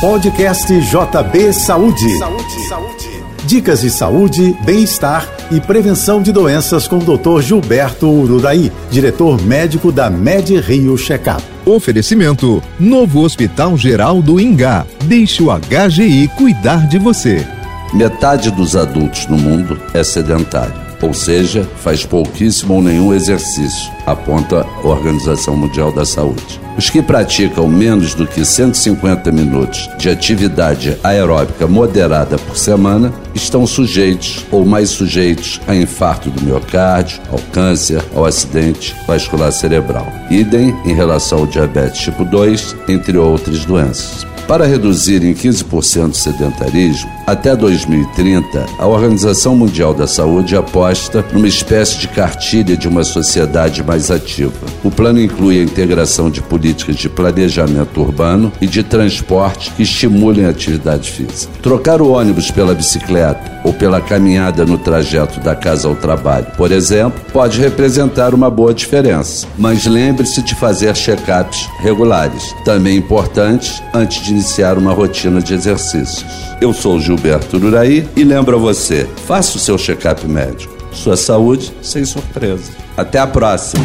Podcast JB Saúde. Saúde, saúde. Dicas de saúde, bem-estar e prevenção de doenças com o Dr. Gilberto Ururaí, diretor médico da Med Rio Checkup. Oferecimento: Novo Hospital Geral do Ingá. Deixe o HGI cuidar de você. Metade dos adultos no mundo é sedentário ou seja, faz pouquíssimo ou nenhum exercício, aponta a Organização Mundial da Saúde. Os que praticam menos do que 150 minutos de atividade aeróbica moderada por semana estão sujeitos ou mais sujeitos a infarto do miocárdio, ao câncer, ao acidente vascular cerebral. Idem em relação ao diabetes tipo 2, entre outras doenças. Para reduzir em 15% o sedentarismo, até 2030, a Organização Mundial da Saúde aposta numa espécie de cartilha de uma sociedade mais ativa. O plano inclui a integração de políticas de planejamento urbano e de transporte que estimulem a atividade física. Trocar o ônibus pela bicicleta ou pela caminhada no trajeto da casa ao trabalho, por exemplo, pode representar uma boa diferença. Mas lembre-se de fazer check-ups regulares, também importantes antes de iniciar uma rotina de exercícios. Eu sou Gilberto Uraí e lembro a você: faça o seu check-up médico. Sua saúde sem surpresa. Até a próxima.